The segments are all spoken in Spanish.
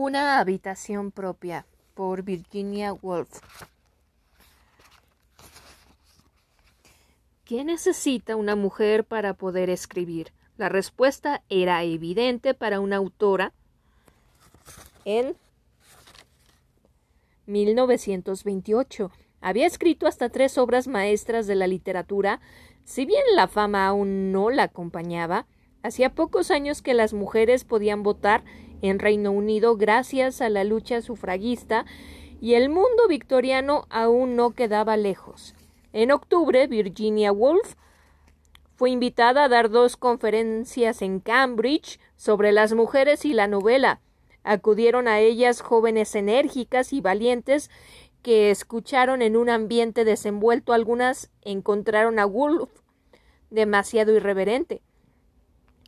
Una habitación propia por Virginia Woolf. ¿Qué necesita una mujer para poder escribir? La respuesta era evidente para una autora en 1928. Había escrito hasta tres obras maestras de la literatura. Si bien la fama aún no la acompañaba, hacía pocos años que las mujeres podían votar en Reino Unido gracias a la lucha sufragista y el mundo victoriano aún no quedaba lejos. En octubre, Virginia Woolf fue invitada a dar dos conferencias en Cambridge sobre las mujeres y la novela. Acudieron a ellas jóvenes enérgicas y valientes que escucharon en un ambiente desenvuelto. Algunas encontraron a Woolf demasiado irreverente.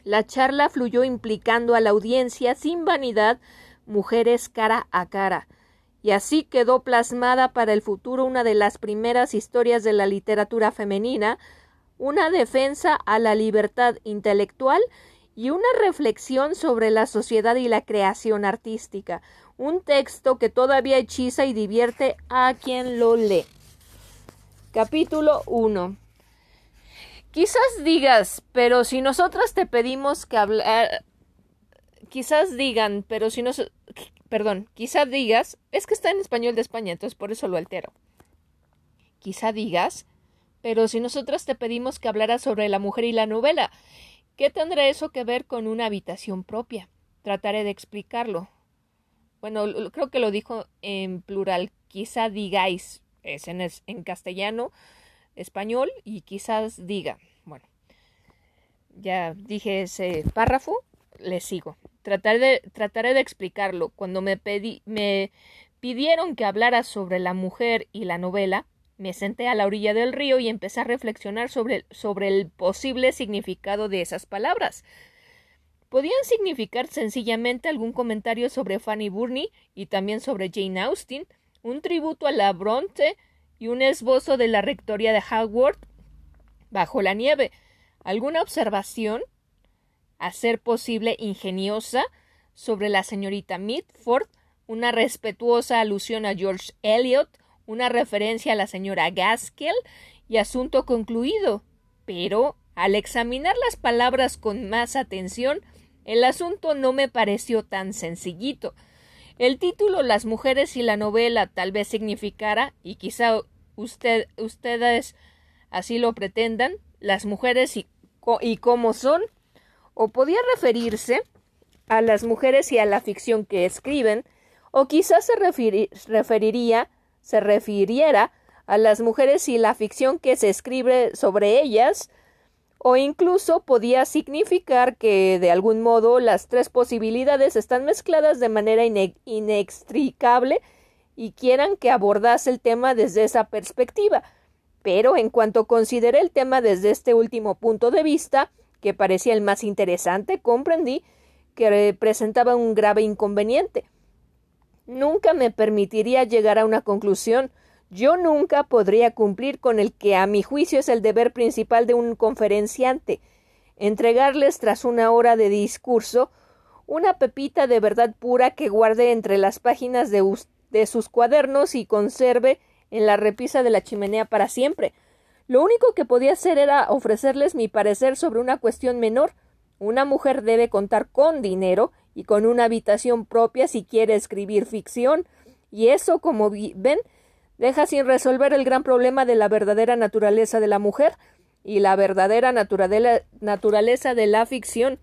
La charla fluyó implicando a la audiencia sin vanidad mujeres cara a cara, y así quedó plasmada para el futuro una de las primeras historias de la literatura femenina, una defensa a la libertad intelectual y una reflexión sobre la sociedad y la creación artística, un texto que todavía hechiza y divierte a quien lo lee. Capítulo 1 Quizás digas, pero si nosotras te pedimos que hablar... Quizás digan, pero si nos... Perdón, quizás digas... Es que está en español de España, entonces por eso lo altero. Quizá digas, pero si nosotras te pedimos que hablaras sobre la mujer y la novela, ¿qué tendrá eso que ver con una habitación propia? Trataré de explicarlo. Bueno, creo que lo dijo en plural. Quizá digáis, es en, en castellano, español y quizás diga. Bueno, ya dije ese párrafo, le sigo. Trataré de, trataré de explicarlo. Cuando me, pedí, me pidieron que hablara sobre la mujer y la novela, me senté a la orilla del río y empecé a reflexionar sobre, sobre el posible significado de esas palabras. Podían significar sencillamente algún comentario sobre Fanny Burney y también sobre Jane Austen, un tributo a la Bronte y un esbozo de la rectoría de Howard bajo la nieve. ¿Alguna observación? A ser posible ingeniosa sobre la señorita Mitford, una respetuosa alusión a George Eliot, una referencia a la señora Gaskell y asunto concluido. Pero, al examinar las palabras con más atención, el asunto no me pareció tan sencillito. El título Las mujeres y la novela tal vez significara, y quizá usted, ustedes así lo pretendan, las mujeres y, y cómo son, o podía referirse a las mujeres y a la ficción que escriben, o quizás se referiría, se refiriera a las mujeres y la ficción que se escribe sobre ellas, o incluso podía significar que de algún modo las tres posibilidades están mezcladas de manera inextricable y quieran que abordase el tema desde esa perspectiva. Pero en cuanto consideré el tema desde este último punto de vista, que parecía el más interesante, comprendí que presentaba un grave inconveniente. Nunca me permitiría llegar a una conclusión yo nunca podría cumplir con el que a mi juicio es el deber principal de un conferenciante entregarles tras una hora de discurso una pepita de verdad pura que guarde entre las páginas de, sus cuadernos y conserve en la repisa de la chimenea para siempre. Lo único que podía hacer era ofrecerles mi parecer sobre una cuestión menor. Una mujer debe contar con dinero y con una habitación propia si quiere escribir ficción. Y eso, como ven, deja sin resolver el gran problema de la verdadera naturaleza de la mujer y la verdadera naturaleza de la ficción.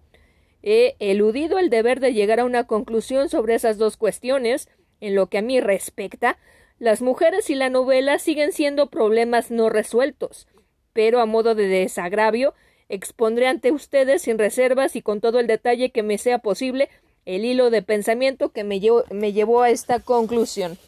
He eludido el deber de llegar a una conclusión sobre esas dos cuestiones. En lo que a mí respecta, las mujeres y la novela siguen siendo problemas no resueltos, pero a modo de desagravio, expondré ante ustedes sin reservas y con todo el detalle que me sea posible el hilo de pensamiento que me, me llevó a esta conclusión.